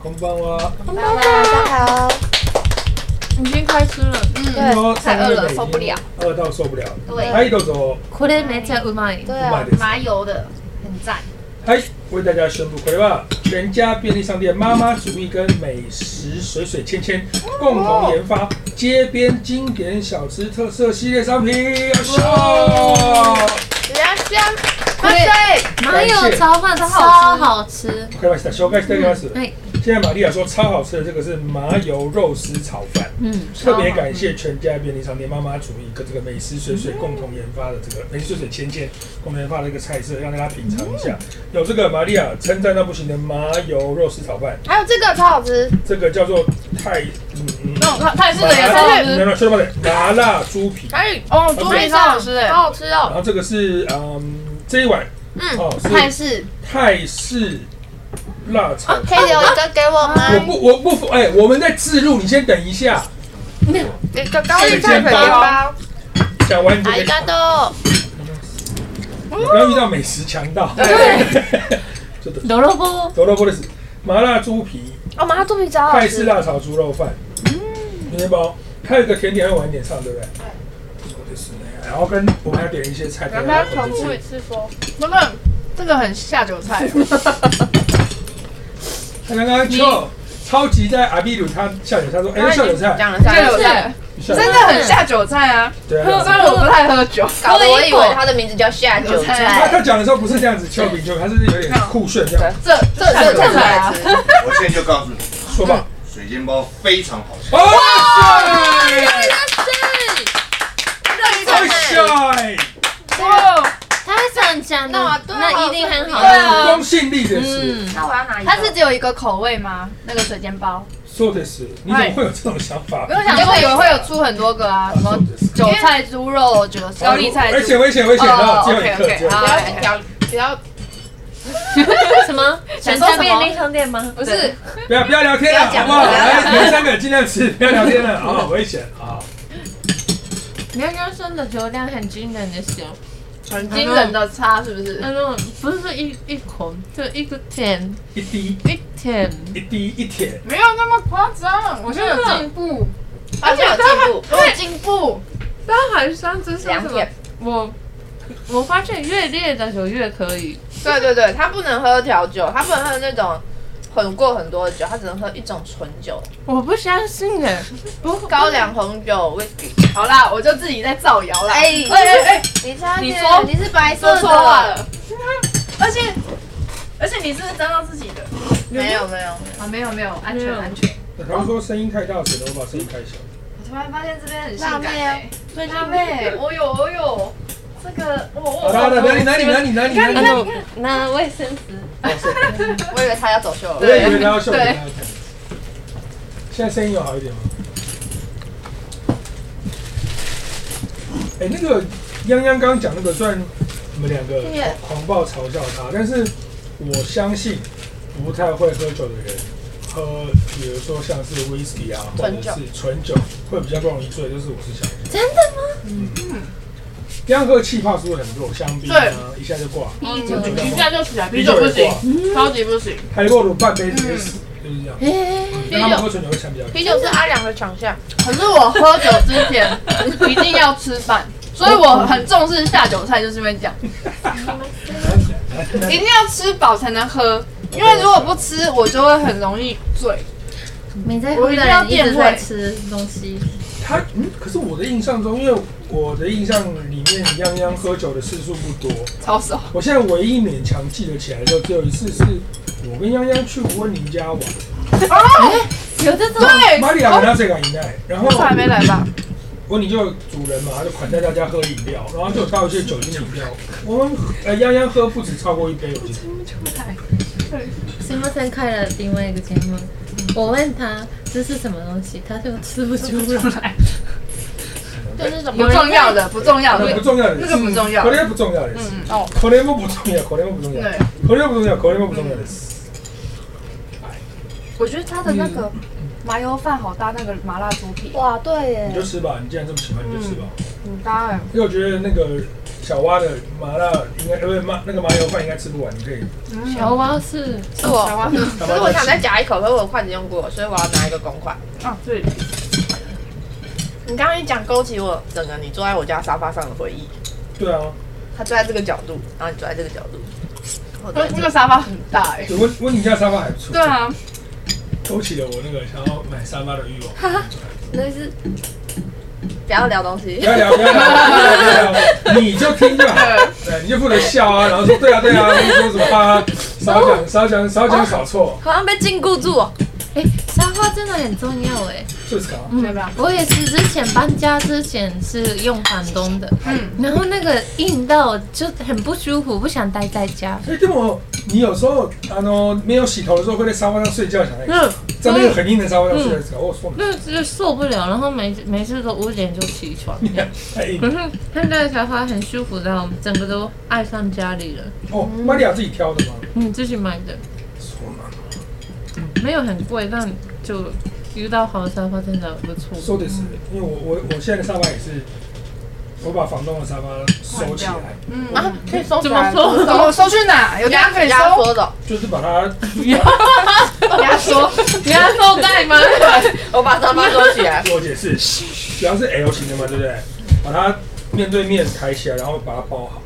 空棒哇！大家好，已经开吃了。对说太饿了受不了，饿到受不了。对はいどうぞ。これめっちゃうまい。对啊うまい，です。麻油的，很赞。はい、为大家宣布，これは全家便利商店妈妈主义跟美食水水芊芊共同研发街边经典小吃特色系列商品。よっしゃ比较香，これ麻油炒饭超好吃。ー。わかりました。绍介していただきます。はい。 现在玛利亚说超好吃的这个是麻油肉丝炒饭，嗯，特别感谢全家便利商店妈妈主义跟这个美食水水共同研发的这个美食水水芊芊共同研发的一个菜色，让大家品尝一下。有这个玛利亚称赞到不行的麻油肉丝炒饭，还有这个超好吃，这个叫做泰嗯嗯泰式麻的也超好辣，吃。没有说到的麻辣猪皮，哎哦，猪皮超好吃哎。好好吃哦，然后这个是嗯这一碗嗯，哦泰式。泰式辣炒可以留一个给我我吗？不我不哎、我们在自录，你先等一下，一个高丽菜粉面包，讲完你就可以ありがと不要遇到美食强盗。ちょっと萝卜。萝卜的是麻辣猪皮、う。哦，麻辣猪皮超好泰式吃，辣炒猪肉饭，面包，还有一个甜点要晚一点上，对不对？そうですね。然后跟我们还要点一些菜，要不要重复一次说？那个这个很下酒菜。 他刚刚就超级在阿比鲁他下酒菜说，哎，下酒菜，讲了，下酒菜真的很下酒菜啊！对啊。虽然我不太喝酒，搞得我以为他的名字叫下酒菜，他他讲的时候不是这样子，丘比丘，他是有点酷炫这样。这这这这菜啊！我现在就告诉你，说吧。水煎包非常好吃。哇塞！太帅！哇，它是很强的，那那一定很好对啊公信力的是，嗯，那我要拿一个，它是只有一个口味吗？那个水煎包？说的是，你怎么会有这种想法？我想说以为会有出很多个啊，什么韭菜猪肉、韭高丽菜猪。危险危险危险！然后最后一刻，OK，OK，最后一好刻比较比较什么？全家家便利商店吗？不是，不要不要聊天了，不要讲好不好？不要讲来，你们三个尽量吃，不要聊天了，好，危险啊！刚刚说的酒量很惊人的时候，很惊人的差是不是？那种不是一一口，就一个甜一滴一甜，一滴一舔，没有那么夸张。我现在有进步，而且有进步，有进步。但还上次是什么两点？我我发现越烈的酒越可以。对对对，他不能喝调酒，他不能喝那种混过很多的酒，他只能喝一种纯酒，我不相信哎，不高粱红酒、whisky。好啦，我就自己在造谣啦。哎哎哎哎，你差点你说你是白说色错话的，了。而且而且你是不是沾到自己的？没有没有。啊，没有没有，安全安全。他们说声音太大声了，我把声音开小。我突然发现这边很辣妹啊，最近辣妹，我有我有，这个我好的好的，哪里哪里哪里哪里哪里？看拿卫生纸。我以为他要走秀了。我也以为他要秀。现在声音有好一点吗？哎，那个泱泱刚刚讲那个，虽然你们两个狂暴嘲笑他，但是我相信不太会喝酒的人喝，比如说像是 whisky 啊，或者是纯酒，会比较不容易醉，就是我是相信。真的吗？这样喝气泡是不是很弱？香槟啊，一下就挂。啤酒一下就起来，啤啤酒不行，超级不行。海洛鲁半杯直接死，就是这样。嗯啤酒。啤酒是阿良的强项，可是我喝酒之前 一定要吃饭，所以我很重视下酒菜，就是因为这样，一定要吃饱才能喝，因为如果不吃，我就会很容易醉。没在乎的人一直在吃东西，他嗯，可是我的印象中，因为我的印象里面，泱泱喝酒的次数不多。超少，我现在唯一勉强记得起来的时候，只有一次是我跟泱泱去温宁家玩，有这种对，玛利亚跟他这个饮奈，然后这还没来吧？温宁就有主人嘛，他就款待大家喝饮料，然后就有倒一些酒精饮料。我们呃泱泱喝不止超过一杯，我记得。新马生开了另外一个节目，我问他这是什么东西，他就吃不出来。就是什不重要的，不重要的那不，重要的，那个不重要これ不重要的事。嗯哦，これも不重要，これも不重要，对，これも不重要，これも不重要です。我觉得他的那个麻油饭好搭那个麻辣猪皮，哇，对耶你就，吃吧，你既然这么喜欢，你就吃吧。很搭哎，因为我觉得那个 小蛙的麻辣应该呃不是麻那个麻油饭应该吃不完，你可以。小蛙是是我，小可是我想再夹一口，可是我筷子用过，所以我要拿一个公筷。啊，对，你刚刚一讲，勾起我整个你坐在我家沙发上的回忆。对啊，他坐在这个角度，然后你坐在这个角度。我坐在这那个沙发很大哎。对温温妮家沙发还不错。对啊，勾起了我那个想要买沙发的欲望。那是不要聊东西不。要聊，不要聊，不要聊，你就听就好。对，你就负责笑啊，然后说对啊对啊，你说什么啊？少讲少讲少讲少错，好像被禁锢住哦。哎，沙发真的很重要哎。就是搞。对吧？我也是之前搬家之前是用房东的，嗯，然后那个硬到就很不舒服，不想待在家。哎，でも你有时候啊喏没有洗头的时候会在沙发上睡觉，想那个嗯，在那个很硬的沙发上睡的时候，我说那就受不了，然后每每次都五点就起床。可。是现在的沙发很舒服到整个都爱上家里了。哦，玛利亚自己挑的吗？嗯，自己买的，没有很贵，但就遇到好的沙发真的不错。说的是，因为我我我现在的沙发也是，我把房东的沙发收起来，嗯啊，可以收怎么收怎么收去哪？有地方可以人家收？的，就是把它 压缩，压缩袋吗？我把沙发收起来。自我解释，主要是 L 型的嘛，对不对？把它面对面抬起来，然后把它包好，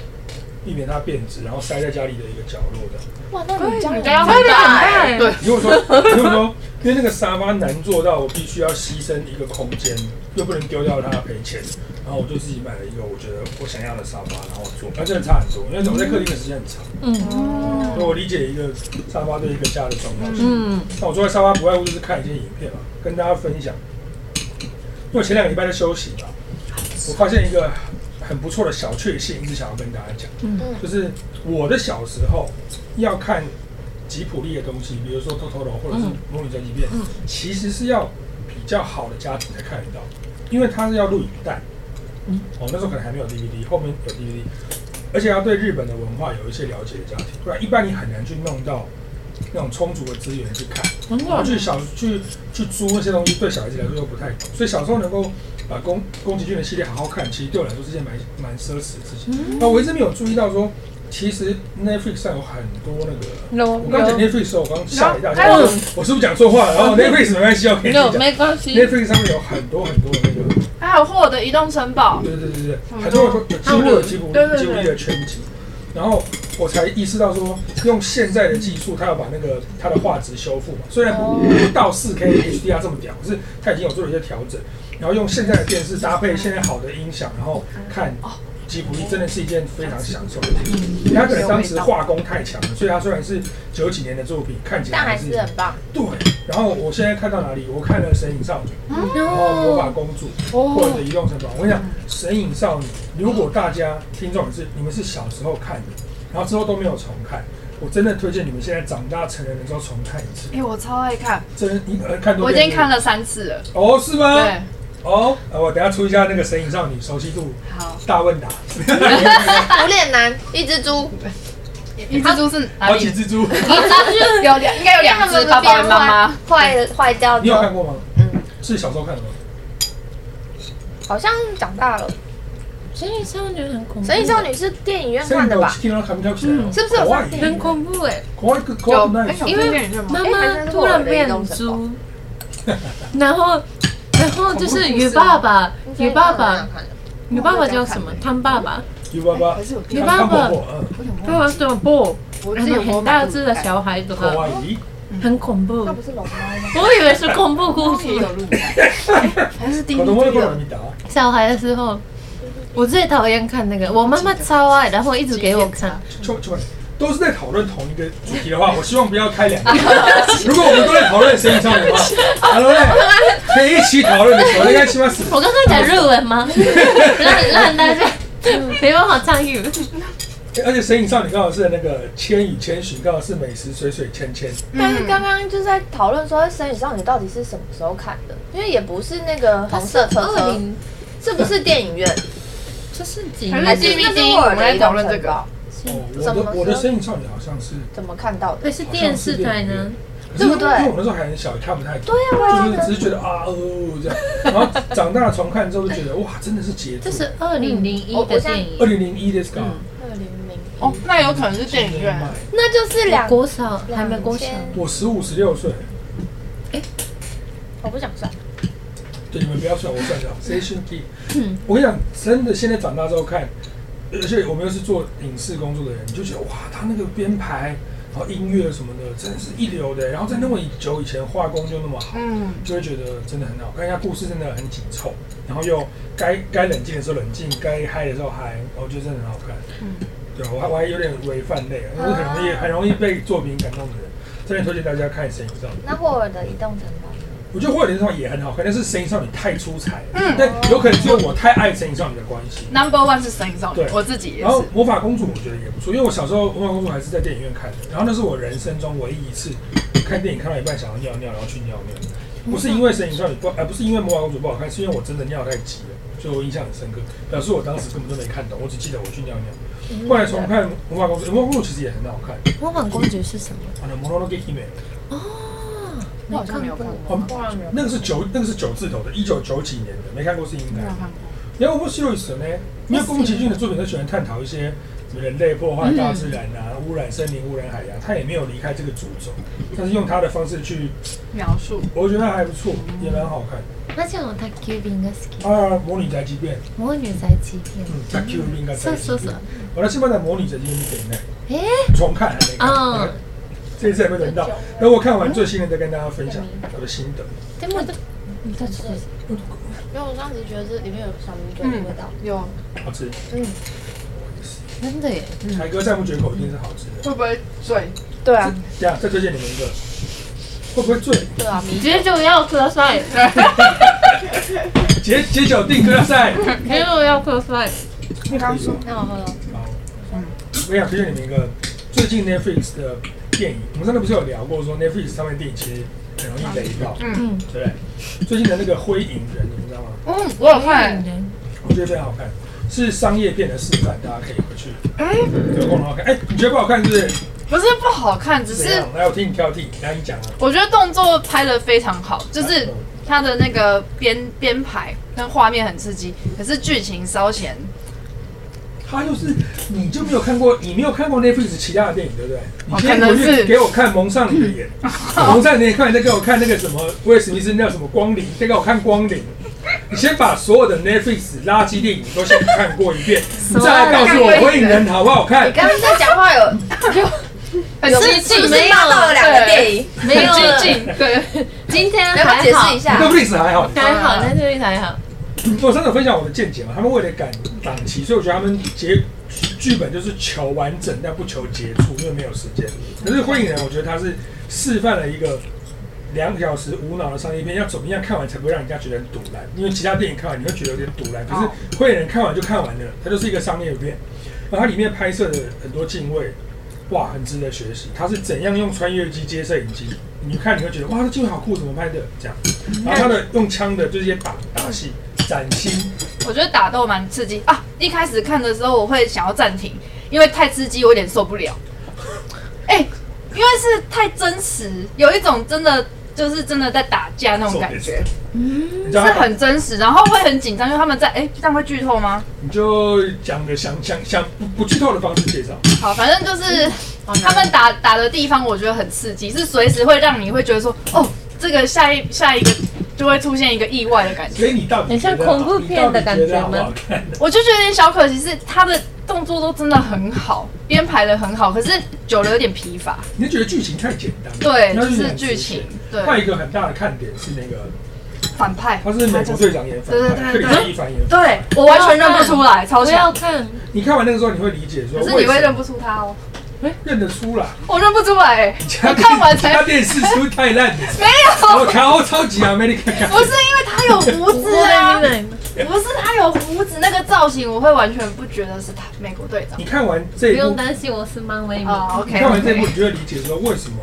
避免它变质，然后塞在家里的一个角落的。哇，那你家很大很大哎。欸对，如果说，如果说，因为那个沙发难做到，我必须要牺牲一个空间，又不能丢掉它赔钱，然后我就自己买了一个我觉得我想要的沙发，然后做，那真的差很多，因为我在客厅的时间很长，嗯所以我理解一个沙发对一个家的重要性。嗯，那我坐在沙发不外乎就是看一些影片嘛，跟大家分享。因为前两个礼拜在休息嘛，我发现一个很不错的小确幸，一直想要跟大家讲，嗯。就是我的小时候要看吉普力的东西，比如说《偷偷龙》或者是《魔女宅急便》，其实是要比较好的家庭才看得到，因为它是要录影带。嗯。哦，那时候可能还没有 DVD，后面有 DVD，而且要对日本的文化有一些了解的家庭，不然一般你很难去弄到那种充足的资源去看。然后去小去去租那些东西，对小孩子来说又不太懂，所以小时候能够把宫宫崎骏的系列好好看，其实对我来说是件蛮蛮奢侈的事情。那我一直没有注意到说，其实 Netflix 上有很多那个，有我刚讲 Netflix 的时候，我刚吓了一大跳，我是不是讲错话了？然后 Netflix 没关系，我可以有讲。没关系。Netflix 上面有很多很多的那个，还有霍尔的移动城堡，对对对对，很多有几乎有吉卜对对对吉卜力的全集。然后我才意识到说，用现在的技术，它要把那个它的画质修复嘛，虽然不不到四 K HDR 这么屌，可是它已经有做了一些调整。然后用现在的电视搭配现在好的音响，然后看吉卜力真的是一件非常享受的事情。他可能当时画工太强了，所以他虽然是九几年的作品，看起来但还是是很棒。对。然后我现在看到哪里？我看了《神隐少女》，然后《魔法公主》或者《移动城堡》。我跟你讲，《神隐少女》，如果大家听众是你们是小时候看的，然后之后都没有重看，我真的推荐你们现在长大成人的时候重看一次。哎，我超爱看，真一呃看多我已遍经看了三次了。哦，是吗？对，哦，呃我等下出一下那个《神隐少女》熟悉度好，大问答，无脸男，一只猪，一只猪是哪好几里？只猪，有两，应该有两只，爸爸跟妈妈。坏坏掉你有看就，过吗？嗯，是小时候看的吗？好像长大了。神隐少女很恐怖。神隐少女是电影院看的吧？听到看不跳起来哦，是不是有上电影很恐怖哎，怖？怖有因为？妈妈突然变猪，然后然后就是鱼爸爸，鱼爸爸，鱼爸爸叫什么？汤爸爸，有爸爸，还是有电你影爸爸爸爸怎么不？我然后很大只的小孩子，可爱姨，很恐怖那。不是龙猫吗？我以为是恐怖故事。还是第一子供的你打，小孩的时候，我最讨厌看那个，我妈妈超爱，然后一直给我看。都是在讨论同一个主题的话，我希望不要开两个。如果我们都在讨论《神隐少女》的话，Hello 嘞，可以一起讨论的时候，应该起码是。我刚刚讲日文吗？让让大家没办法参与。而且《神隐少女》刚好是那个《千与千寻》，刚好是美食水水千千。但是刚刚就是在讨论说《神隐少女》到底是什么时候看的，因为也不是那个红色车车，零，是不是电影院？这是几还还是年？是那是我我们在讨论这个哦，我的我的《身影少女》好像是怎么看到的？可？是电视台呢？对不对因为我那时候还很小，也看不太懂。对啊，就是只是觉得啊哦这样，然后长大重看之后就觉得哇，真的是杰作。这是二零零一的电影，二零零一的是吧？二零零哦，那有可能是电影院。那就是两国小还没国小，我十五十六岁。我不想算。对，你们不要算，我算的。Station Key。嗯，我跟你讲，真的，现在长大之后看，而且我们又是做影视工作的人，你就觉得哇，他那个编排，然后音乐什么的，真的是一流的。然后在那么久以前，画工就那么好，嗯，就会觉得真的很好看。人家故事真的很紧凑，然后又该该冷静的时候冷静，该嗨的时候嗨，我觉得真的很好看。嗯，对我还我还有点微泛泪，因为很容易很容易被作品感动的人，这边推荐大家看《神隐少女》。那霍尔的移动城堡。我觉得《霍尔的移动城堡》也很好看，但是《神隐少女》太出彩了。嗯，但有可能只有我太爱《神隐少女》的关系。Number one 是《神隐少女》，对，我自己也是。然后《魔法公主》我觉得也不错，因为我小时候《魔法公主》还是在电影院看的，然后那是我人生中唯一一次看电影看到一半想要尿尿，然后去尿尿。不是因为《神隐少女》不，而不是因为《魔法公主》不好看，是因为我真的尿太急了，所以我印象很深刻。表示我当时根本都没看懂，我只记得我去尿尿。后来重看《魔法公主》，《魔法公主》其实也很好看。魔法公主是什么？啊。哦。我好像没有看过，那个是九，那个是九字头的，一九九几年的，没看过是应该。没有看过。然后我希洛伊神呢？因为宫崎骏的作品都喜欢探讨一些什么人类破坏大自然啊，污染森林、污染海洋，他也没有离开这个主轴，但是用他的方式去描述，我觉得还不错，也蛮好看。那像我宅急便が好き。啊，魔女宅急便。魔女宅急便。嗯，宅急便がそうそうそう。我来西班牙魔女宅急便见呢。诶。重看还没看。 这次还没轮到，等我看完最新的再跟大家分享我的心得。对吗？你在吃？因为我当时觉得这里面有小米酒的味道，有好吃。嗯，真的耶！凯哥赞不绝口，一定是好吃的。会不会醉？对啊。这样再推荐你们一个，会不会醉？对啊，解酒要喝赛。解解酒定喝赛。解酒要喝赛。你刚说，那我喝了。好。嗯，我想推荐你们一个最近 Netflix 的。电影，我们上次不是有聊过，说 Netflix 上面电影其实很容易雷到，嗯，对不对？最近的那个《灰影人》，你们知道吗？嗯，我有看，我觉得非常好看，是商业片的示范，大家可以回去，哎，有空的话看。哎，你觉得不好看是不是？不是不好看，只是来我听你挑剔，来你讲啊。我觉得动作拍得非常好，就是它的那个编编排跟画面很刺激，可是剧情稍显。他就是，你就没有看过，你没有看过 Netflix 其他的电影，对不对？你先回去给我看蒙上你的眼，蒙上你的眼，看你再给我看那个什么威尔史密斯那叫什么光临，再给我看光临。你先把所有的 Netflix 垃圾电影都先看过一遍，你再来告诉我《火影人》好不好看？你刚刚在讲话有 很激进，没有到了两个电影，没有 激进。对，今天要不要解释一下？Netflix 还好，还好，Netflix 还好。我上次分享我的见解嘛，他们为了赶档期，所以我觉得他们结剧本就是求完整，但不求结束，因为没有时间。可是《灰影人》，我觉得他是示范了一个两个小时无脑的商业片，要怎么样看完才不会让人家觉得很堵烂？因为其他电影看完你会觉得有点堵烂，可是《灰影人》看完就看完了，它就是一个商业片。然后它里面拍摄的很多敬畏，哇，很值得学习。它是怎样用穿越机接摄影机？你看你会觉得哇，这镜头好酷，怎么拍的？这样。然后他的用枪的就是一些打打戏。崭新，我觉得打斗蛮刺激啊！一开始看的时候，我会想要暂停，因为太刺激，我有点受不了。哎、欸，因为是太真实，有一种真的就是真的在打架那种感觉，嗯，是很真实，然后会很紧张，因为他们在哎、欸，这样会剧透吗？你就讲个想想想不不剧透的方式介绍。好，反正就是他们打打的地方，我觉得很刺激，是随时会让你会觉得说，哦，这个下一下一个。就会出现一个意外的感觉，所以你到底很像恐怖片的感觉吗？我就觉得有点小可惜，是他的动作都真的很好，编排的很好，可是久了有点疲乏。你觉得剧情太简单？对，就是剧情。对，另外一个很大的看点是那个反派，他是美国队长演反派，克里斯·蒂凡演。对，我完全认不出来，超强。看，你看完那个时候，你会理解说，可是你会认不出他哦。认得出来，我认不出来。我看完才。他电视是不是太烂了？没有，我靠，超级啊，美丽。不是因为他有胡子啊，不是他有胡子，那个造型我会完全不觉得是他美国队长。你看完这一部，不用担心，我是漫威迷。OK。你看完这一部，你就会理解说为什么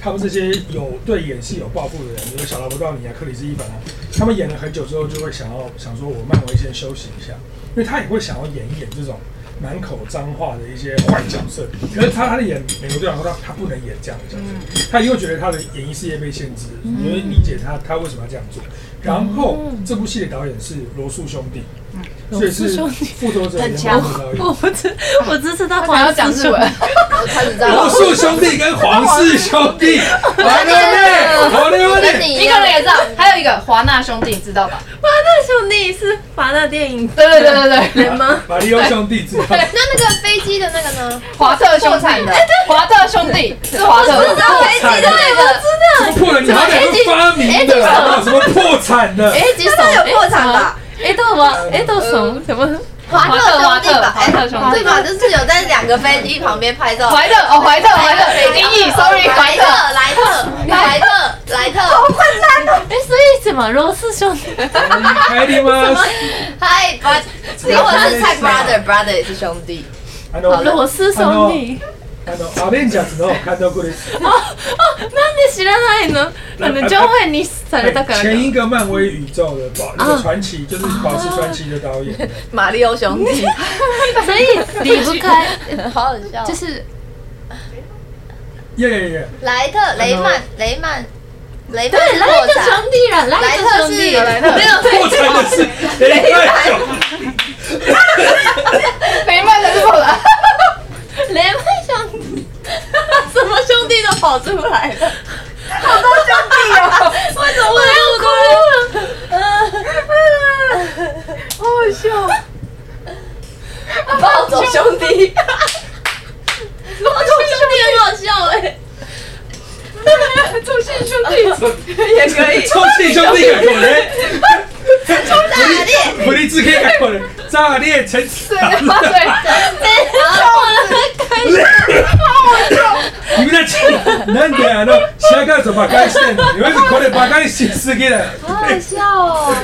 他们这些有对演戏有抱负的人，比如小劳勃道尼啊、克里斯伊凡啊，他们演了很久之后，就会想要想说，我漫威先休息一下，因为他也会想要演一演这种。满口脏话的一些坏角色。可是他他的演美国队长说他他不能演这样的角色，他又觉得他的演艺事业被限制，你会理解他他为什么要这样做。然后这部戏的导演是罗素兄弟，所以是复仇者联盟的导演。我不知，我只知道黄要讲日文，开始在罗素兄弟跟黄氏兄弟，华纳妹，华纳妹，一个人也知道，还有一个华纳兄弟，你知道吧？华纳兄弟是华纳电影对对对对对，人吗？马里奥兄弟知道。那那个飞机的那个呢？华特兄弟。的，华特兄弟是华特，知道。飞机的那个，什么破了？你好歹是发明的，什么破产的？哎，几首有破产吧？哎，都什哎，都什么什么？华特兄弟吧？华特兄弟对吧？就是有在两个飞机旁边拍照。怀特哦，怀特怀特，音译，sorry，怀特，莱特，莱特，莱特，好困难哦！哎，所以什么罗斯兄弟？嗨，but，如果是蔡 brother，brother 也是兄弟。罗氏兄弟。あのアベンジャーズの监督です。哦哦，なんで知らないの？可能就会你されたから。前一个漫威宇宙的保那个传奇，就是保持传奇的导演，马里奥兄弟。所以离不开，好好笑。就是，耶耶耶！莱特、雷曼、雷曼、雷对，莱特兄弟了，莱特是莱特没有破产的是雷曼兄弟，雷曼的是破产。 雷曼兄弟，什么兄弟都跑出来了，好多兄弟哦！为什么会这么多？好好笑！暴走兄弟，暴走兄弟很好笑哎！中信兄弟也可以，中信兄弟改口嘞，炸裂，福利兹可以改口嘞，炸裂成对对对。君たちなんであの白川と马鹿にしてんの？你们是これ马鹿にしすぎ了。好好笑哦！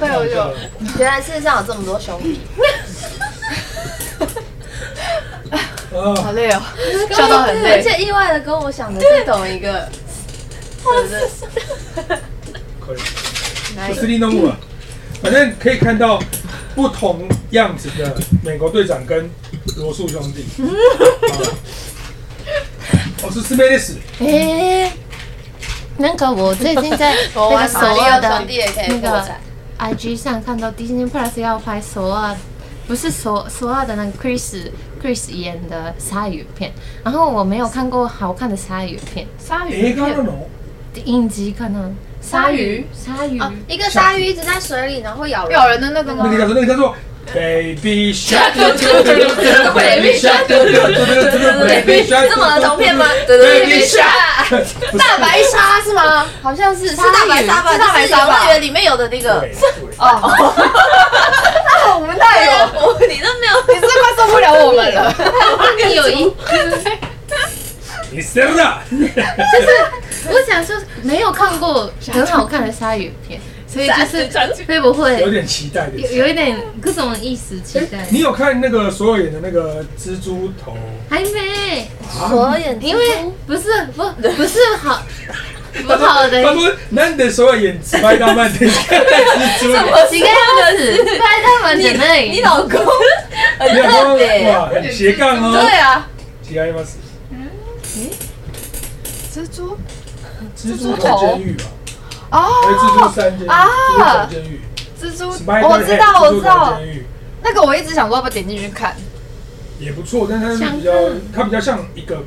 太好笑了。原来世界上有这么多兄弟，好累哦，笑到很累。而且意外的跟我想的是同一个。可以。不是你弄我， 反正可以看到不同样子的美国队长跟罗素兄弟。我 是斯梅利斯。诶，那个我最近在 那个索尔的那个 IG 上看到 Disney Plus 要拍索尔，不是索索尔的那个 Chris Chris 演的鲨鱼片，然后我没有看过好看的鲨鱼片。鲨鱼片？影集可能鲨鱼。鲨鱼，一个鲨鱼一直在水里，然后咬人。咬人的那个吗？那个叫做那个叫做 Baby Shark，Baby Shark，Baby Shark，这么儿童片吗？Baby Shark，大白鲨是吗？好像是。是大白鲨吧？是大白鲨吧？我觉得里面有的那个哦，那我们太有，你都没有，你这快受不了我们了。你有一，你生了，就是我想说没有看过很好看的鲨鱼片。所以就是会不会有点期待的，有有一点各种意思期待。你有看那个所有演的那个蜘蛛头？还没。所有演，因为不是不不是好不好的。他说难得所有演《spider man》的蜘蛛。几个样子？spider man 的那你老公很特别哇，很斜杠哦。对啊。违います。嗯？蜘蛛？ 蜘蛛头监狱吧。哦，蜘蛛三监狱，啊，监狱，蜘蛛，我知道，我知道，那个我一直想说要不要点进去看，也不错，但它是比较，它比较像一个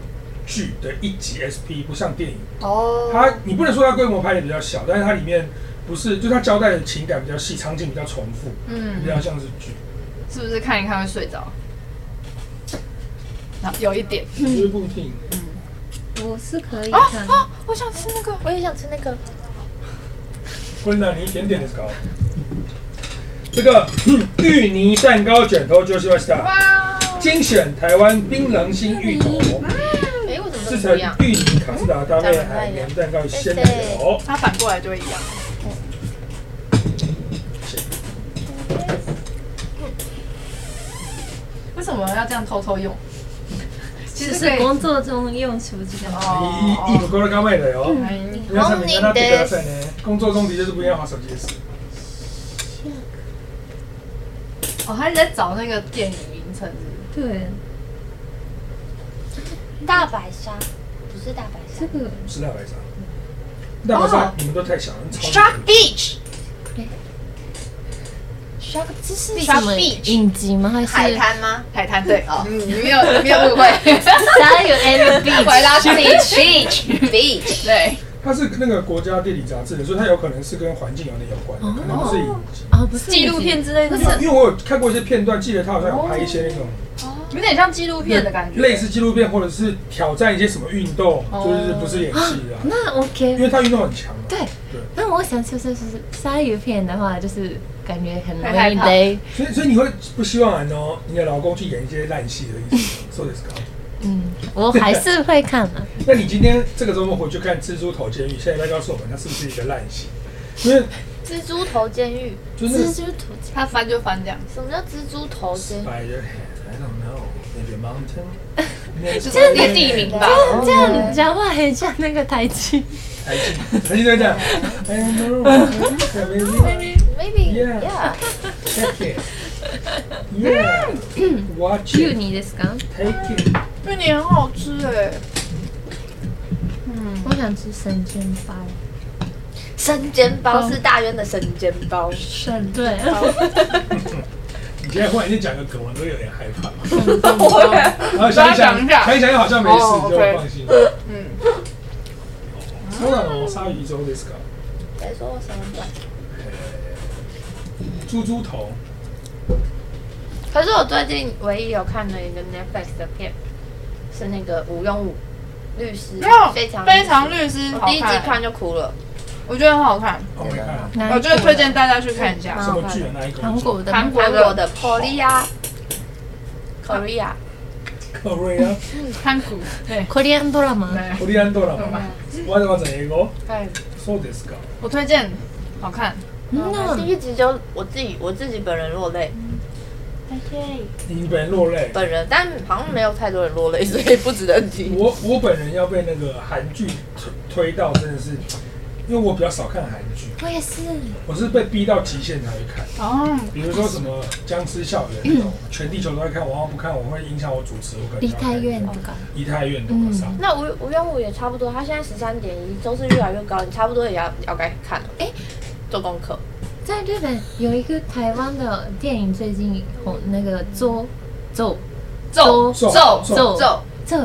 剧的一集 SP，不像电影。哦，它你不能说它规模拍的比较小，但是它里面不是，就它交代的情感比较细，场景比较重复，嗯，比较像是剧。是不是看一看会睡着？有一点，我觉得不一定。嗯，我是可以的。啊，我想吃那个，我也想吃那个。昆娜尼甜点的糕，这个芋泥蛋糕卷头就是要是精选台湾槟榔心芋头，制成芋泥卡士达搭配海绵蛋糕鲜奶油，它反过来就会一样。为什么要这样偷偷用？其实是工作中用，是不是这样？哦，一一不够的刚卖的哦。那上面那别个在呢？工作中的确是不应该滑手机的事。哦，他一直在找那个电影名称。对，大白鲨不是大白鲨，这个是大白鲨。大白鲨你们都太小了。Shark Beach。Shark 这是什么影集吗？还是海滩吗？海滩对哦，嗯，你没有没有误会。啥有 and beach？回到 beach beach Beach，对。它是那个国家地理杂志的，所以它有可能是跟环境有点有关的，可能不是影集。啊，不是纪录片之类的，因为因为我有看过一些片段，记得他好像有拍一些那种有点像纪录片的感觉，类似纪录片，或者是挑战一些什么运动，就是不是演戏的。那 OK，因为他运动很强。对对。那我想说，就是鲨鱼片的话，就是感觉很危雷。所以，所以你会不希望哦，你的老公去演一些烂戏的意思？说的是高。嗯，我还是会看嘛。那你今天这个周末回去看《蜘蛛头监狱》，现在来告诉我们，它是不是一个烂戏？因为蜘蛛头监狱，就是蜘蛛头，他翻就翻这样。什么叫蜘蛛头监？Spiderhead，I don't know, maybe mountain。这是个地名吧？这样讲话很像那个台剧。台剧，台剧在这样。I don't know, maybe, maybe, yeah. Check it. Yeah. Watch it. 你ですか？Take it. 芋泥很好吃哎，嗯，我想吃生煎包。生煎包是大渊的生煎包，生对。你现在忽然间讲个梗，我都有点害怕。不会，然后想一想，想一想又好像没事，就放心。嗯。そうなの？鲨鱼粥ですか？再说我什么短？ 猪猪头。可是我最近唯一有看的一个 Netflix 的片，是那个禹英禑律师，非常非常律师，我第一集看就哭了，我觉得很好看，我没看，我觉得推荐大家去看一下。什么剧啊？哪一个？韩国的，韩国的 Korea，Korea，Korea，韩国对，Korean drama，コリアンドラマ。わざわざ英语？对，そうですか。我推荐，好看。 那第一集就我自己，我自己本人落泪。你本人落泪，本人，但好像没有太多人落泪，所以不值得提。我我本人要被那个韩剧推推到，真的是，因为我比较少看韩剧。我也是，我是被逼到极限才会看。哦，比如说什么僵尸校园 那种，全地球都在看，我要不看，我会影响我主持，我可能。梨泰院这个。梨泰院的多少？那禹禹英禑也差不多，他现在十三点一，收视越来越高，你差不多也要要该看了。哎，做功课。在日本有一个台湾的电影最近红，那个咒咒咒咒咒咒咒，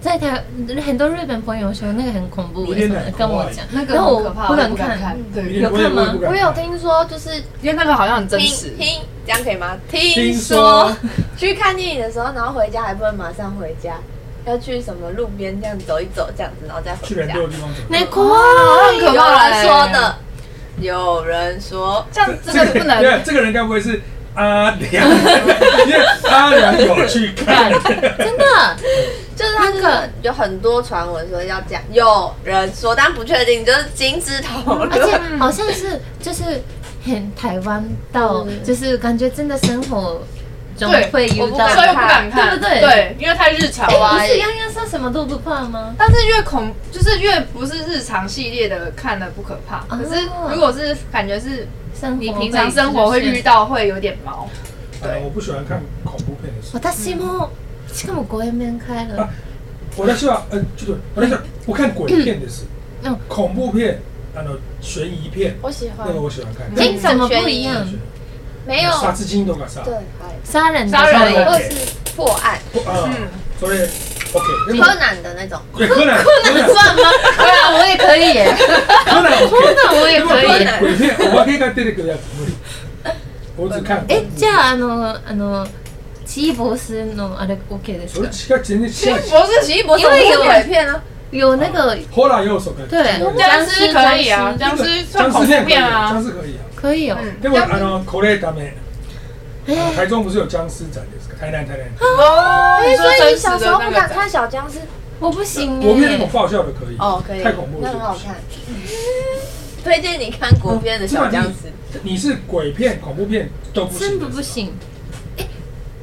在台很多日本朋友说那个很恐怖，为什么跟我讲？那个很可怕，不能看。对，有看吗？我有听说，就是因为那个好像很真实。听，这样可以吗？听说 去看电影的时候，然后回家还不能马上回家，要去什么路边这样走一走，这样子，然后再回家。去人多的地方走。那哇，很可怕。有人说的。有人说，这样这个不能。对，这个人该不会是阿良？因为阿良有去看，真的，就是他这个有很多传闻说要讲，有人说，但不确定，就是金枝头，而且 好像是就是很台湾到，就是感觉真的生活中会遇到，所以不敢看，对不对？对，因为太日常了。不是洋洋说什么都不怕吗？但是越恐，就是越不是日常系列的看了不可怕。可是如果是感觉是你平常生活会遇到，会有点毛。对，我不喜欢看恐怖片的事。私もしかも鬼面开了。我在说，嗯，就是我在说，我看鬼片的事。嗯，恐怖片，那种悬疑片，我喜欢，那个我喜欢看。惊悚不一样。 没有杀之金都敢杀，对，杀人杀人或是破案，嗯，所以 OK，柯南的那种，对，柯南，柯南算吗？柯南我也可以耶，柯南，柯南我也可以。鬼片，我可以看这个呀，我只看。哎，じゃああのあの奇异博士のあれ OK ですか？奇异博士，奇异博士，因为有鬼片啊，有那个。后来有什么？对，僵尸可以啊，僵尸算恐怖片啊，僵尸可以啊。 可以哦，因为啊，那これダメ。台中不是有僵尸展的？台南，台南。哦，所以你小时候不敢看小僵尸？我不行。国片那种爆笑的可以。哦，可以。太恐怖了。那很好看。推荐你看国片的小僵尸。你是鬼片、恐怖片都不行。真的不行。哎，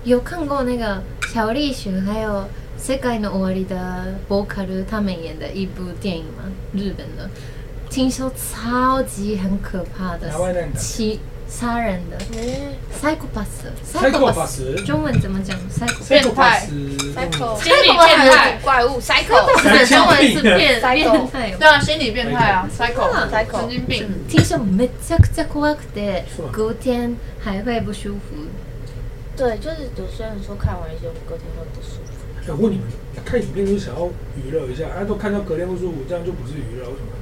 有看过那个乔丽雪还有世界の终わり的 vocal 他们演的一部电影吗？日本的， 听说超级很可怕的。七。 杀人的，psychopath，psychopath，中文怎么讲？psycho 变态，psycho，心理变态怪物，psycho，中文是变变态，对啊，心理变态啊，psycho，psycho，神经病。听说めちゃくちゃ怖くて，隔天还会不舒服。对，就是有些人说看完一些隔天会不舒服。我问你们，看影片就是想要娱乐一下，哎，都看到隔天不舒服，这样就不是娱乐，为什么这样看？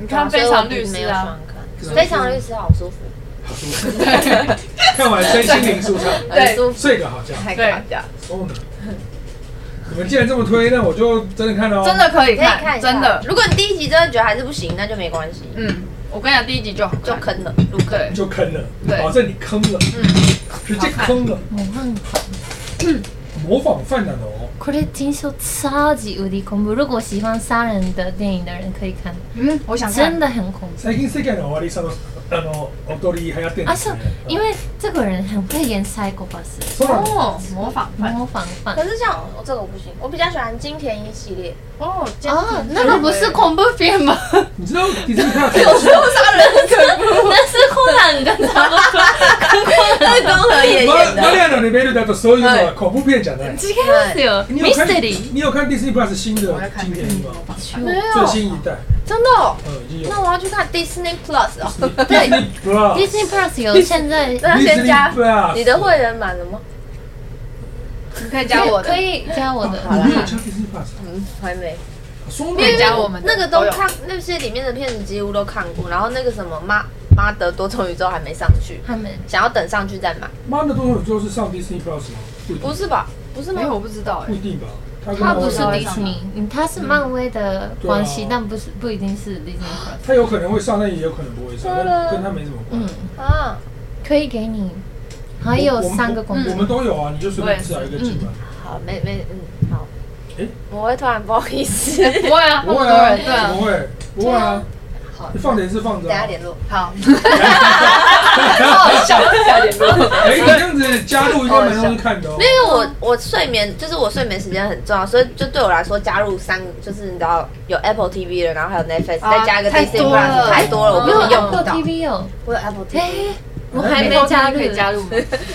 你看非常律师啊，非常律师好舒服，好舒服。看完身心灵舒畅，对，睡个好觉，对。你们既然这么推，那我就真的看喽。真的可以看，真的。如果你第一集真的觉得还是不行，那就没关系。嗯，我跟你讲，第一集就就坑了，入坑。就坑了，对，保证你坑了，嗯，直接坑了。嗯。模仿犯的哦，これ听说超级无敌恐怖，如果喜欢杀人的电影的人可以看。嗯，我想真的很恐怖。最近世界の终わりさのあの踊り流行ってるんです啊，因为这个人很会演 psychopath。哦，模仿犯，模仿犯。可是像我这个我不行，我比较喜欢金田一系列。哦，哦，那个不是恐怖片吗？你知道迪士尼看有时候杀人很恐怖，那是 柯南跟他们，那是光和爷演的。マリアのレベルだとそういうのは恐怖片じゃない。违いますよ。ミステリー。你有看 Disney Plus 新的金田一吗？没有。最新一代。真的？嗯，已经有。那我要去看 Disney Plus 哦。对，Disney Plus 有现在。那先加你的会员满了吗？你可以加我的，可以加我的。好了，加 Disney Plus。嗯，还没。可以加我们。那个都看，那些里面的片子几乎都看过。然后那个什么妈 妈的多重宇宙还没上去，还没。想要等上去再买。妈的多重宇宙是上 Disney Plus 吗？不是吧？不是吗？我不知道哎。不一定吧？它不是迪士尼，它是漫威的关系，但不是不一定是 Disney Plus。它有可能会上，但也有可能不会上，但跟它没什么关系。嗯啊，可以给你，还有三个公主，我们都有啊，你就随便找一个进来。好，没没嗯好。哎，我会突然不好意思，不会啊，不会啊，对，不会，不会啊。你放点是放着，等下联络。好。好笑，等下联络。哎，你这样子加入应该蛮容易看的哦。因为我我睡眠就是我睡眠时间很重要，所以就对我来说加入三就是你知道有 Apple TV 的，然后还有 Netflix，再加一个 Disney Plus，太多了，我根本用不到。Apple TV 哦，我有 Apple TV，我还没加入，可以加入。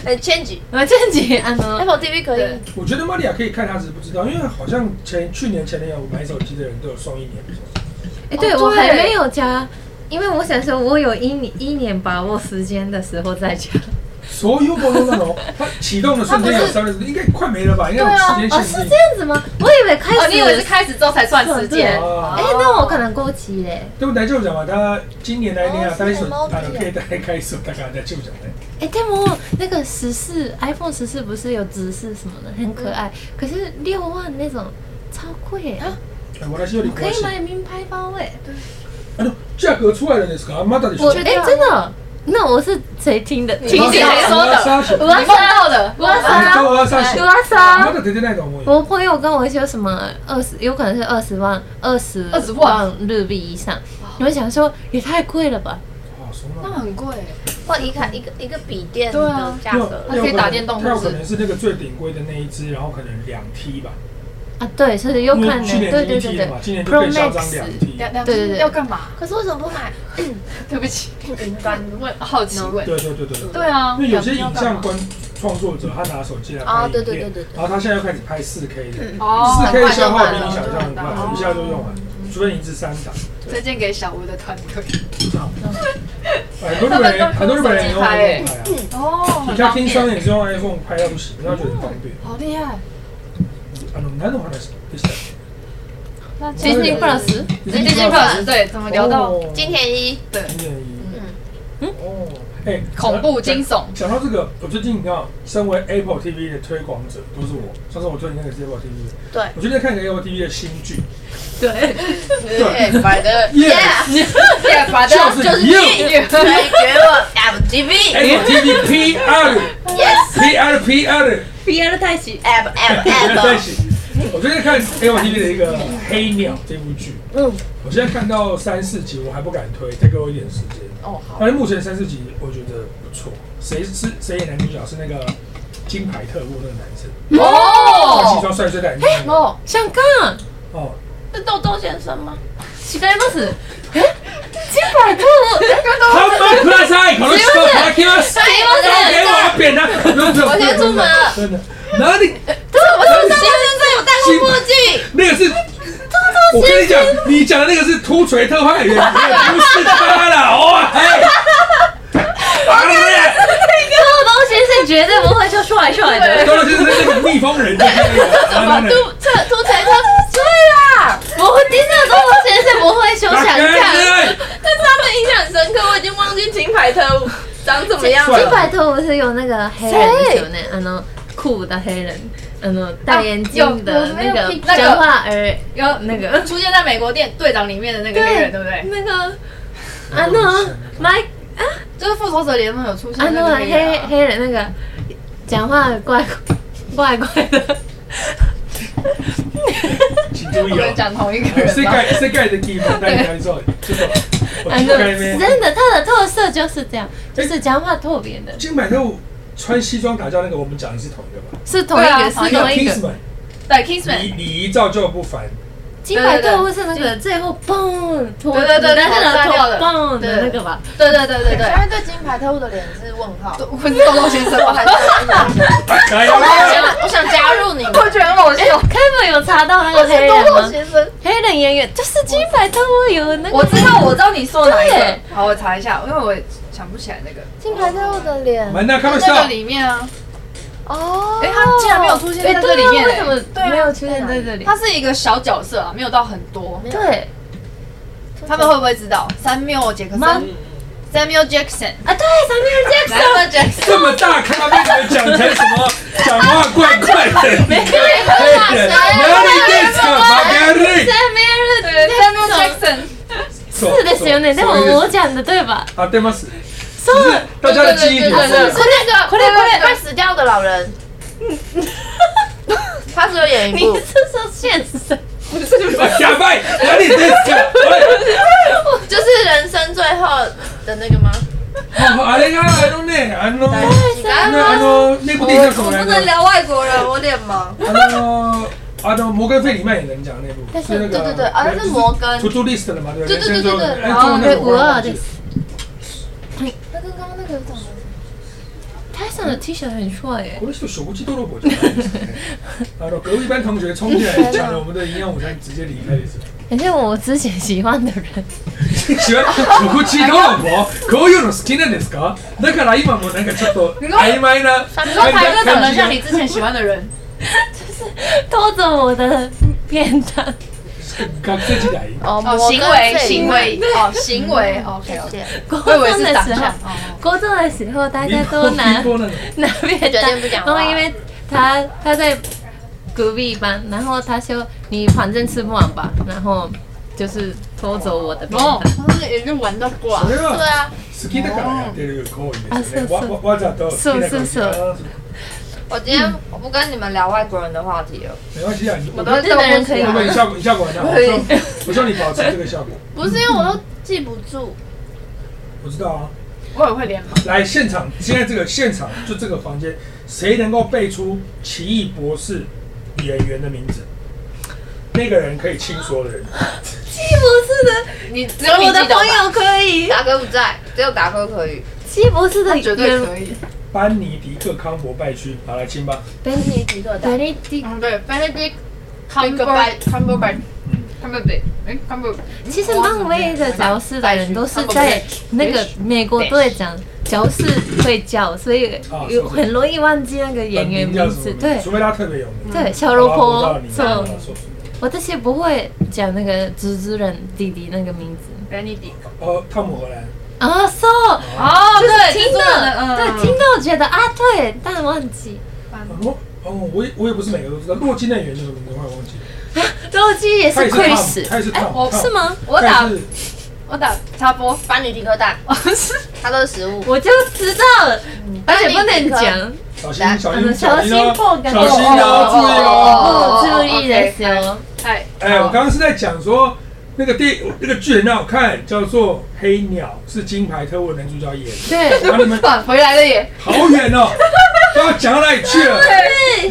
呃，change，我 change，按 Apple TV 可以。我觉得玛利亚可以看，他只是不知道，因为好像前去年前年有买手机的人都有送一年。哎，对我还没有加。因为我想说，我有一年一年把握时间的时候再加。所有功能那种，它启动的瞬间有三个，应该快没了吧？应该有时间限制。是这样子吗？我以为开始，你以为是开始之后才算时间？哎，那我可能过期嘞。对不对？就讲嘛，他今年来年啊，大概是大概可以大概开始，大概在就讲嘞。哎，对么？那个十四 iPhone 十四不是有指示什么的，很可爱。可是六万那种超贵啊！我可以买名牌包哎。哎，价格出来了，是吗？我哎，真的？那我是谁听的？听谁说的？我刷到的，我刷，我刷，我朋友跟我说什么二十，有可能是二十万，二十二十万日币以上。你们想说也太贵了吧？那很贵。哇，一看一个一个笔电的价格，它可以打电动，它有可能是那个最顶规的那一只，然后可能两 T 吧。啊，对，是的，有可能，对对对对，Pro Max，对对对，要干嘛？可是为什么不买？对不起，云端问好奇问。对对对对对啊，因为有些影像观创作者，他拿手机来拍影片，然后他现在又开始拍四 K 的，四 K 的消耗比你想象很快，一下就用完，除非你是三档。推荐给小吴的团队。很多日本人，很多日本人用 iPhone 拍啊。哦。你看听商也是用 iPhone 拍到不行，他觉得很方便。好厉害。啊，何の话でした？那 Disney Plus，Disney Plus，对，怎么聊到金田一？对，金田一。嗯嗯哦，哎，恐怖惊悚。讲到这个，我最近你看，身为 Apple TV 的推广者，都是我。上次我推荐那个是 Apple TV 的。对。我最近看个 Apple TV 的新剧。对。对，反正 Yes，反正就是你推给我 Apple TV，Apple TV PR，Yes，PR，PR。P R 太喜，App App App 太喜。 我最近看 Apple TV 的一个《黑鸟》这部剧，嗯，我现在看到三四集，我还不敢推，再给我一点时间。哦，好。但是目前三四集我觉得不错。谁是谁演男主角？是那个金牌特务那个男生。哦。西装帅帅的。哦，想看。哦。是豆豆先生吗？违います。 金白兔，他们不拉塞，可能说他给我，给我扁他，我先出门了。真的，哪里？我是先生在有戴过墨镜，那个是，我跟你讲，你讲的那个是秃锤特派员，不是他了，哇，哎，豆豆先生绝对不会就帅帅的，豆豆先生那个蜜蜂人，对对对，秃秃秃锤特，对啦，我听到豆豆先生不会休想看，但是他们印象很深刻，我已经忘记金牌特务长怎么样了。金牌特务是有那个黑人有那，啊喏，酷的黑人。嗯，戴眼镜的那个讲话而有那个出现在美国电队长里面的那个黑人，对不对？那个啊，那麦啊，就是复仇者联盟有出现啊，那黑黑人那个讲话怪 怪怪的。请注意啊，讲同一个人。世界世界的地方，大家没错，真的。真的，他的特色就是这样，就是讲话特别的。金满路。穿西装打架那个，我们讲的是同一个吧？是同一个，是同一个。对，Kingsman。礼礼仪照就不凡。金牌特务是那个最后嘣，对对对，那个炸掉的嘣的那个吧？对对对对对。现在对金牌特务的脸是问号。我是豆豆先生，我还是我想加入你们。我觉得很好笑。Kevin 有查到那个黑人吗？黑人演员就是金牌特务有那个。我知道，我知道你说哪一个。好，我查一下，因为我想不起来那个。金牌特务的脸。那个里面啊。哦，哎，他竟然没有出现在这里面，为什么没有出现在这里？他是一个小角色啊，没有到很多。对，他们会不会知道？Samuel 杰克森，Samuel Jackson 啊，对，Samuel Jackson，这么大咖，被你们讲成什么？讲话怪怪的。没有人，Samuel Jackson，是的，是有点，但我我讲的对吧？啊，对吗？是大家的记忆点，是那个快快快死掉的老人。他是有演一部，你是说现实？不是，假掰，哪里真假？就是人生最后的那个吗？哦，阿雷亚，阿诺内，阿诺，阿诺，阿诺，那部电影叫什么来着？不能聊外国人，我脸盲。摩根费里曼演的，你讲那部，是那个，对对对，啊，是摩根。To do list 的嘛，对不对？对对对对，哎，中文五二的。他跟刚刚那个长得，泰森的 T 恤很帅耶。我是手无机多萝卜。啊，隔壁班同学冲进来抢了我们的营养午餐，直接离开的是。而且我之前喜欢的人，喜欢手无机多萝卜，こういうの好きなんですか？だから今もなんかちょっと暧昧な。你说台哥长得像你之前喜欢的人，就是偷走我的便当。 刚设计来哦，行为行为哦，行为 OK OK。高中的时候，高中的时候大家都拿拿便当，然后因为他他在隔壁班，然后他说你反正吃不完吧，然后就是偷走我的便当。他们也就玩到挂。对啊。好きだからやってる行为ですね。わわざと好きな感じ。 我今天我不跟你们聊外国人的话题了。没关系啊，我都日本人可以。你效果，效果很好。可以。我说你保持这个效果。不是因为我都记不住。我知道啊。我也会连。来现场，现在这个现场就这个房间，谁能够背出奇异博士演员的名字？那个人可以亲所有的人。奇异博士的，你只有我的朋友可以。达哥不在，只有达哥可以。奇异博士的绝对可以。班尼迪克康伯拜区，好来亲吧。班尼迪克，班尼迪，对，班尼迪康伯拜，康伯拜，康伯拜，哎，康伯。其实漫威的角色的人都是在那个美国队长角色会叫，所以有很容易忘记那个演员名字。对，除非他特别有名。对，小萝卜。错，我这些不会讲那个蜘蛛人弟弟那个名字。班尼迪。哦，汤姆荷兰。啊，so，哦，对，听到，对，听到觉得啊，对，但忘记。哦，哦，我也我也不是每个都知道。洛基那演员叫什么名字？我忘记。洛基也是 Chris，他也是是吗？我打，我打插播，班尼迪克蛋，他都是食物，我就知道了，而且不能讲。小心，小心，小心破梗，小心哦，注意哦，注意的时候。哎，哎，我刚刚是在讲说。那个电那个剧很好看，叫做《黑鸟》，是金牌特务男主角演的。对，然后你们回来了耶，好远哦，不知道讲到哪里去了。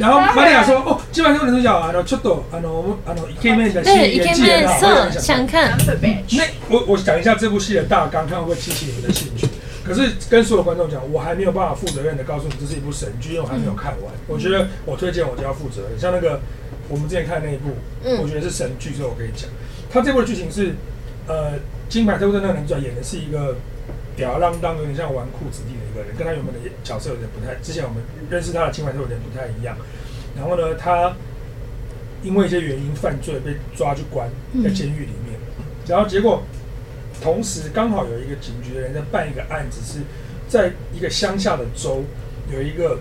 然后玛利亚说：“哦，金牌特务男主角啊，然后出道，啊，然后啊，然后一见面的戏演技很好，我想看。”那我我讲一下这部戏的大纲，看会不会激起你们的兴趣。可是跟所有观众讲，我还没有办法负责任的告诉你这是一部神剧，因为我还没有看完。我觉得我推荐我就要负责任。像那个我们之前看的那一部，我觉得是神剧，所以我可以讲。他这部的剧情是，呃，金牌特务队那个男主角演的是一个吊儿郎当、有点像纨绔子弟的一个人，跟他原本的角色有点不太。之前我们认识他的金牌特务有点不太一样。然后呢，他因为一些原因犯罪被抓去关在监狱里面，然后结果。同时，刚好有一个警局的人在办一个案子，是在一个乡下的州，有一个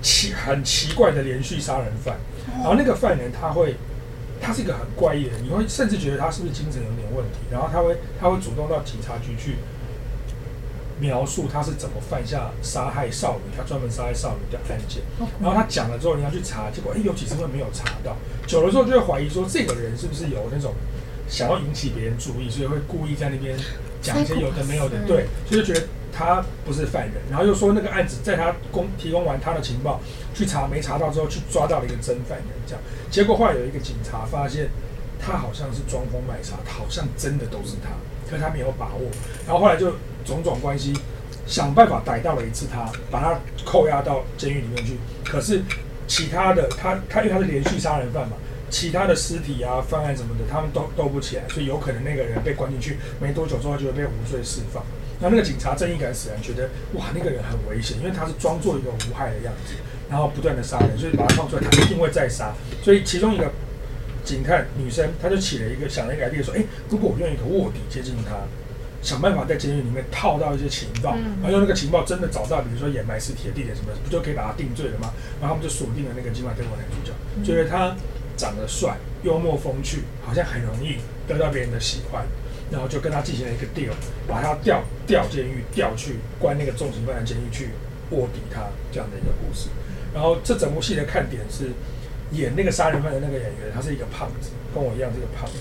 奇很奇怪的连续杀人犯。然后那个犯人他会，他是一个很怪异的人，你会甚至觉得他是不是精神有点问题。然后他会，他会主动到警察局去描述他是怎么犯下杀害少女，他专门杀害少女的案件。然后他讲了之后，你要去查，结果哎，有几次会没有查到。久了之后就会怀疑说，这个人是不是有那种。想要引起别人注意，所以会故意在那边讲一些有的没有的，对，所以就觉得他不是犯人，然后又说那个案子在他供提供完他的情报去查，没查到之后去抓到了一个真犯人，这样，结果后来有一个警察发现他好像是装疯卖傻，好像真的都是他，可是他没有把握，然后后来就种种关系想办法逮到了一次他，把他扣押到监狱里面去，可是其他的他他因为他是连续杀人犯嘛。其他的尸体啊、犯案什么的，他们都斗不起来，所以有可能那个人被关进去没多久之后就会被无罪释放。那那个警察正义感使然，觉得哇，那个人很危险，因为他是装作一个无害的样子，然后不断的杀人，所以把他放出来，他一定会再杀。所以其中一个警探女生，她就起了一个想了一个 idea，说：哎，如果我用一个卧底接近他，想办法在监狱里面套到一些情报，然后用那个情报真的找到，比如说掩埋尸体的地点什么，不就可以把他定罪了吗？然后他们就锁定了那个金牌特务男主角，觉得他。长得帅，幽默风趣，好像很容易得到别人的喜欢，然后就跟他进行了一个 deal，把他调调监狱，调去关那个重刑犯的监狱去卧底他这样的一个故事。然后这整部戏的看点是演那个杀人犯的那个演员，他是一个胖子，跟我一样是个胖子，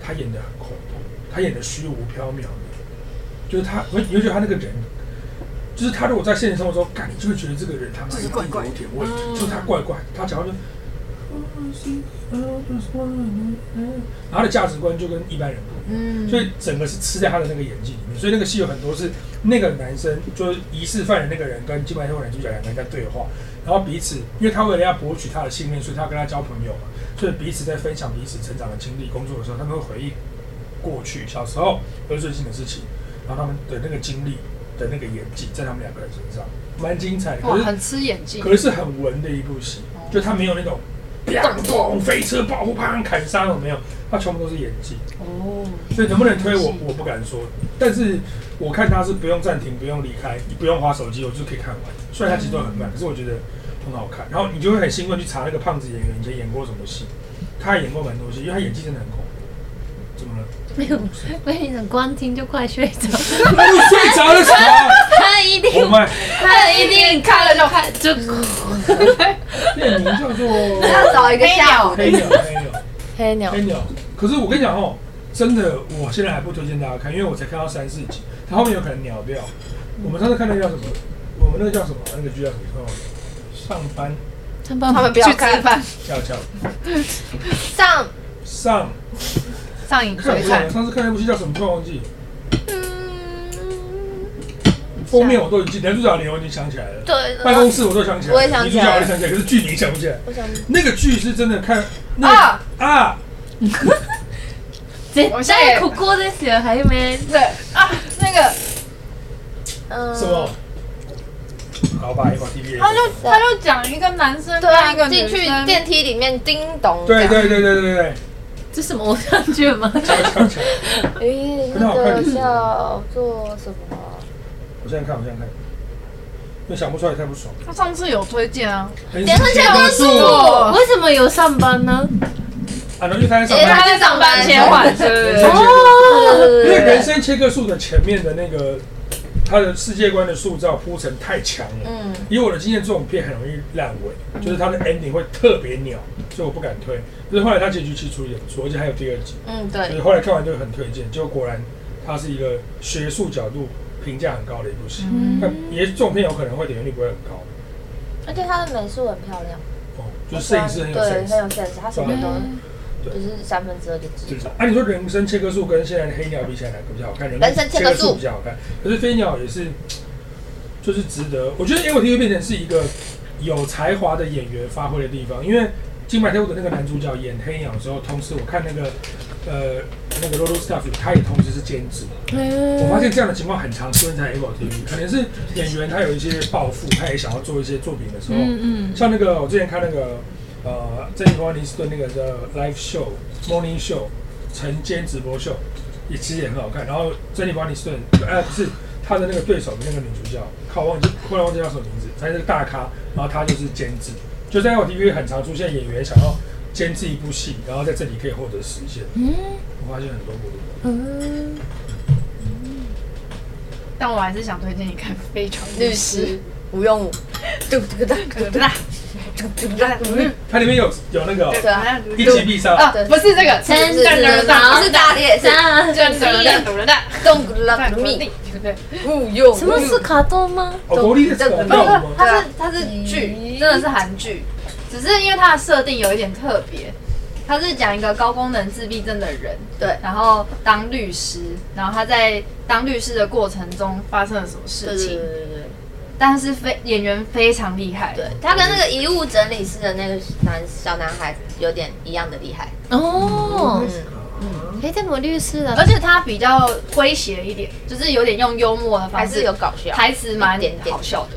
他演得很恐怖，他演得虚无缥缈，就是他，你会觉得他那个人，就是他如果在现实生活中，干你就会觉得这个人他妈有点问题，就是他怪怪，他讲话就。然后他的价值观就跟一般人不一样，所以整个是吃在他的那个演技里面。所以那个戏有很多是那个男生，就是疑似犯人那个人跟金牌特务男主角两个人在对话，然后彼此，因为他为了要博取他的信任，所以他要跟他交朋友嘛，所以彼此在分享彼此成长的经历。工作的时候，他们会回忆过去小时候和最近的事情，然后他们的那个经历的那个演技在他们两个人身上蛮精彩的。哇，很吃演技，可是是很文的一部戏，就他没有那种。动作、飞车、保护、啪砍杀，有没有？他全部都是演技哦。所以能不能推我，我不敢说。但是我看他是不用暂停、不用离开、你不用滑手机，我就可以看完。虽然他节奏很慢，可是我觉得很好看。然后你就会很兴奋去查那个胖子演员以前演过什么戏。他也演过蛮多戏，因为他演技真的很恐怖。怎么了？没有，没有，光听就快睡着。睡着了什么？他一定，他一定看了就看就。电名叫做要找一个下午黑鸟，黑鸟，黑鸟，黑鸟。可是我跟你讲哦，真的，我现在还不推荐大家看，因为我才看到三四集，它后面有可能鸟掉。我们上次看那叫什么？我们那个叫什么？那个剧叫什么？上班，上班，他们不要吃饭，跳跳，上上上影璀璨。上次看那部戏叫什么？突然忘记。封面我都已经，男主角脸我已经想起来了。对，办公室我都想起来了。我也想起来了。女主角我也想起来，可是剧名想不起来。我想那个剧是真的看啊啊！我现在哭过这些还有没？对啊，那个嗯什么？好吧，一会儿 T V。他就他就讲一个男生对一个进去电梯里面叮咚。对对对对对对。这是什么偶像剧吗？诶，那个叫做什么？我现在看，我现在看，因为想不出来太不爽。他上次有推荐啊，连胜切割术为什么有上班呢？啊，因为他在上班，他在上班切换，对对对。哦，因为人生切割术的前面的那个他的世界观的塑造铺陈太强了。嗯。以我的经验，这种片很容易烂尾，就是他的 ending 会特别鸟，所以我不敢推。就是后来他结局其实处理的不错，而且还有第二集。嗯，对。所以后来看完就很推荐，结果果然他是一个学术角度。评价很高的一部戏，那也这种片有可能会点击率不会很高，而且它的美术很漂亮，哦，就是摄影师很有 sense，对，很有 sense，他什么都对，就是三分之二的脂肪。啊，你说人生切割术跟现在的黑鸟比起来，哪个比较好看？人生切割术比较好看，可是飞鸟也是，就是值得。我觉得 Apple TV 变成是一个有才华的演员发挥的地方，因为金牌特务的那个男主角演黑鸟的时候，同时我看那个呃那个 Lolo Staff，他也同时是监制。我发现这样的情况很常出现在 Apple TV，可能是演员他有一些抱负，他也想要做一些作品的时候，嗯嗯，像那个我之前看那个。呃，珍妮弗·安妮斯顿那个的 live show morning show 晨间直播秀，也其实也很好看。然后珍妮弗·安妮斯顿，哎、呃，不是他的那个对手的那个女主角，靠，忘记，忽然忘记叫什么名字，她是个大咖，然后她就是监制，就在 LTV 很常出现演员想要监制一部戏，然后在这里可以获得实现。嗯，我发现很多部。嗯，但我还是想推荐你看《非常律师吴庸武》。对？对对对。对。它里面有有那个一击必杀啊，不是这个，真的是大烈士，真的懂了的，懂了的秘密，对不对？什么是卡通吗？哦，这个它是它是剧，真的是韩剧，只是因为它的设定有一点特别，它是讲一个高功能自闭症的人，对，然后当律师，然后他在当律师的过程中发生了什么事情？但是非演员非常厉害，对，他跟那个遗物整理师的那个男小男孩有点一样的厉害哦。嗯，哎，这么律师的，而且他比较诙谐一点，就是有点用幽默的方式，还是有搞笑，台词蛮好笑的。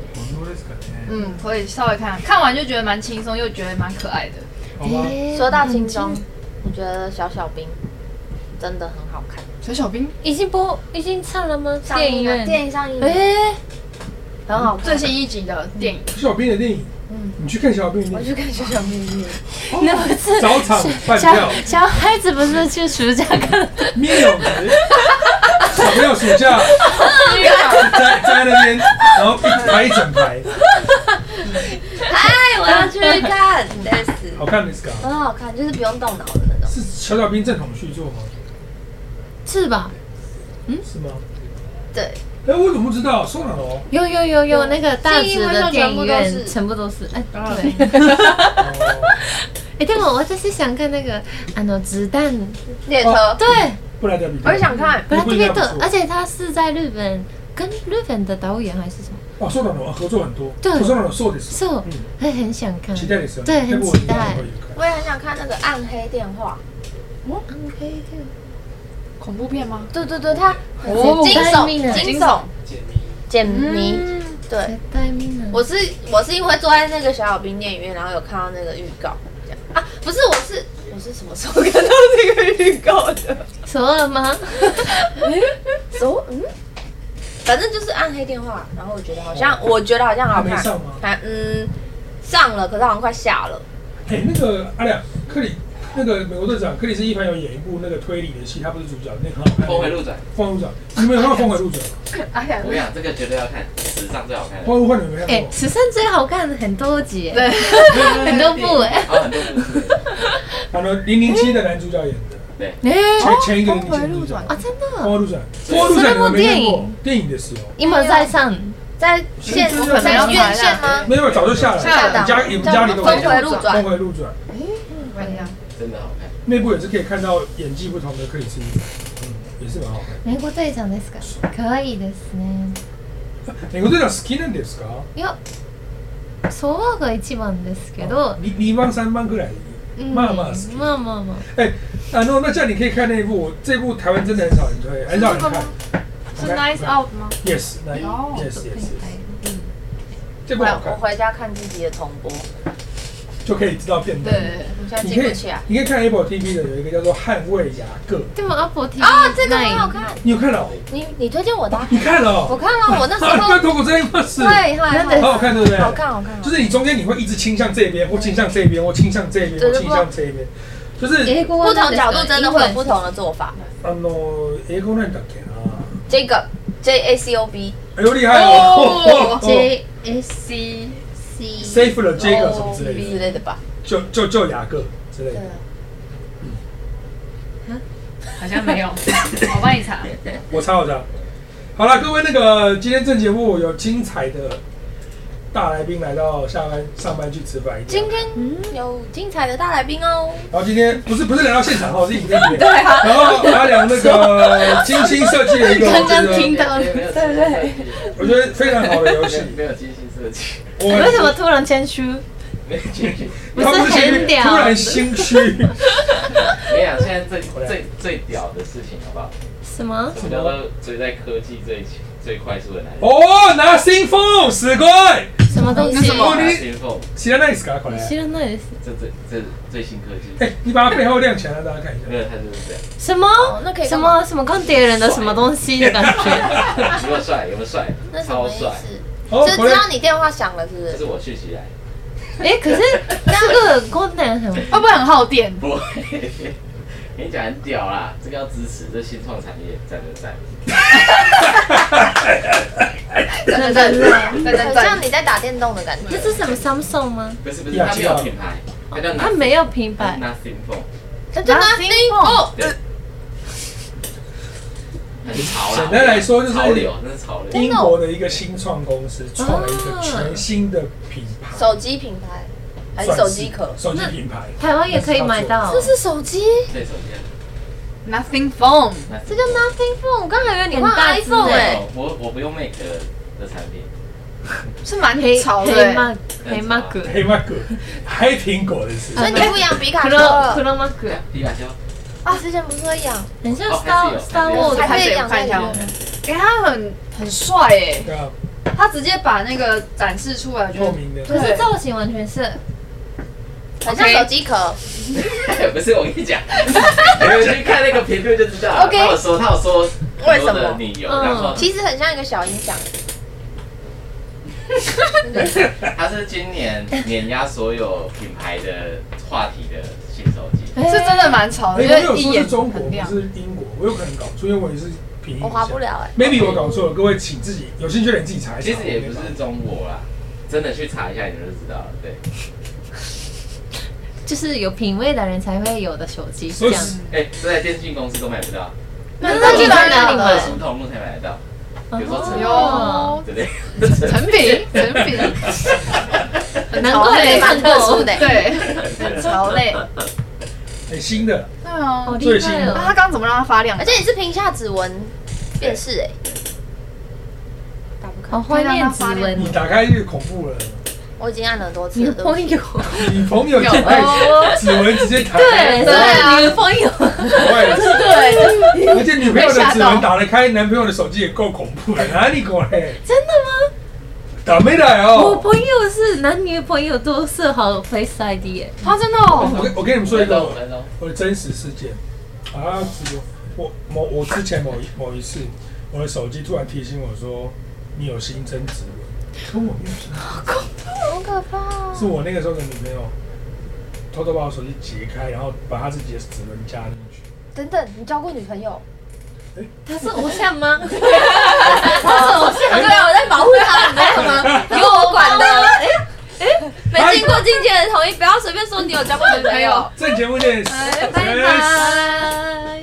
嗯，可以稍微看看完就觉得蛮轻松，又觉得蛮可爱的。哎，说到轻松，我觉得小小兵真的很好看。小小兵已经播，已经上了吗？电影院，电影上映。哎。很好，最新一集的电影，小兵的电影，嗯，你去看小兵，我去看小小兵那不是早场半票，小孩子不是去暑假看，没有，小朋友暑假在在那边，然后一排一整排，嗨，我要去看，好看的是很好看，就是不用动脑的那种，是小小兵正统续作吗？是吧？嗯，是吗？对。哎，我怎么不知道？说哪哦？有有有有，那个大直的电影院全部都是哎，对。哎，对我我就是想看那个啊，那子弹列车，对，布莱德比特，我也想看。布莱德比特，而且他是在日本，跟日本的导演还是什么？哦，说哪哦，合作很多，对，说哪哦，说的是，嗯，还很想看，期待的时候，对，很期待。我也很想看那个暗黑电话，哦，暗黑电话。恐怖片吗？对对对，它惊悚、惊悚、解谜，对。我是我是因为坐在那个小小兵电影院，然后有看到那个预告，这样啊，不是，我是我是什么时候看到那个预告的？熟了吗？熟，嗯，反正就是暗黑电话，然后我觉得好像，我觉得好像好看，还嗯上了，可是好像快下了。哎，那个阿亮，克里。那个美国队长克里斯·伊凡有演一部那个推理的戏，他不是主角，那个很好看。峰回路转，峰回路转，你们有看过峰回路转？哎呀，我跟你讲，这个绝对要看，史上最好看。峰回路转你们看过？哎，史上最好看的很多集，对，很多部哎。很多部。然后零零七的男主角演的，对。前前一个零零七主角啊，真的。峰回路转，峰回路转你们没看过？电影的时候，有没有在上？在线在院线吗？没有，早就下了。下了。家你们家里都峰回路转，峰回路转。哎，看一下。真的好看，内部也是可以看到演技不同的克里斯，嗯，也是蛮好看。美国队长ですか？可以ですね。美国队长好きなんですか？いや、そうが一番ですけど。二二番三番くらい？まあまあ好き。まあまあまあ。哎，啊，那那这样你可以看那一部，这部台湾真的很少人推，很少人看。是 Nice Out 吗？Yes，Yes，Yes。嗯，这部我回家看自己的重播。就可以知道片段。对，你可以，你可以看 Apple TV 的有一个叫做《捍卫雅各》。对吗？Apple TV 啊，这个很好看。你有看了？你你推荐我的？你看了？我看了，我那时候。跟脱口这一模式。对，好好看，对不对？好看，好看。就是你中间你会一直倾向这边，或倾向这边，或倾向这边，或倾向这边，就是不同角度真的会有不同的做法。あの英语なんだっけな？这个 J A C O B。哎呦厉害哦！J A C C。 Save 了这个什么之类的之类的吧。就就就雅各之类的，嗯，好像没有，我帮你查，我查我查，好了，各位那个今天这节目有精彩的大来宾来到下班上班去吃饭。今天有精彩的大来宾哦。然后今天不是不是来到现场哦，是影片里面。对啊。然后阿良那个精心设计的一个，刚刚听到，对对。我觉得非常好的游戏。没有精心设计。我为什么突然谦虚？没有精心。不是很屌。突然心虚。我跟你讲，现在最最最屌的事情好不好？什么？什么叫做追在科技最前？最快速的男人哦，Nothing Phone 死鬼，什么东西？什么？Nothing Phone，知らないですか？これ。知らないです。这这这最新科技。哎，你把它背后亮起来，让大家看一下。没有，它就是这样。什么？那可以什么什么看别人的什么东西的感觉？有没有帅？有没有帅？超帅！ 是知道你电话响了，是不是？这是我讯息来。哎，可是 这个功能很会不会很耗电？不会。跟你讲很屌啦，这个要支持，这新创产业在不在？真的真的，很像你在打电动的感觉。这是什么 Samsung 吗？不是不是，它没有品牌，它叫它没有品牌。Nothing Phone，它叫 Nothing 简单来说就是潮流，那是潮流。英国的一个新创公司创了一个全新的品牌，手机品牌还是手机壳？手机品牌，台湾也可以买到。这是手机？对，手机。Nothing Phone，这叫 Nothing Phone。我刚才以为你换 iPhone 哎。我我不用 Make 的产品，是蛮潮的。黑马黑马哥，黑马哥，黑苹果的是。所以你不养皮卡丘皮卡丘。啊，之前不是会养？很像 Star Star Wars，还可以养一下。哎，他很很帅哎。他直接把那个展示出来，透明的。可是造型完全是。很像手机壳，不是我跟你讲，你们去看那个评论就知道了。他有说，他有说为什么理由，嗯，其实很像一个小音响。它是今年碾压所有品牌的话题的新手机，是真的蛮潮的。因为有说是中国，不是英国，我有可能搞错，因为我也是平。我划不了哎，maybe 我搞错了，各位请自己有兴趣的人自己查一下。其实也不是中国啦，真的去查一下你就知道了，对。就是有品味的人才会有的手机，这样。哎，这在电信公司都买不到。那那去哪里买？什么通路才买得到？比如说成品，对不对？成品，成品。难怪蛮特殊的，对，很潮嘞。很新的。对啊，最新的。他刚刚怎么让它发亮？而且你是屏下指纹辨识哎。打不开。好怀念指纹。你打开就恐怖了。我已经按了多次了。女朋友，女朋友现在指纹直接弹。对对啊，女朋友。对，而且女朋友的指纹打得开，男朋友的手机也够恐怖了。哪里过来？真的吗？打没来哦。我朋友是男女朋友都设好 Face ID 耶。他真的哦。我我跟你们说一个我的真实事件。啊，我某我之前某一某一次，我的手机突然提醒我说，你有新增指纹。跟我没有什么，好恐怖，好可怕！是我那个时候的女朋友偷偷把我手机解开，然后把她自己的指纹加进去。等等，你交过女朋友？哎，她是偶像 吗？他是偶像，对啊，我在保护他，你知道吗？由我管的。哎哎，没经过经纪人同意，不要随便说你有交过女朋友。这节目见，拜拜。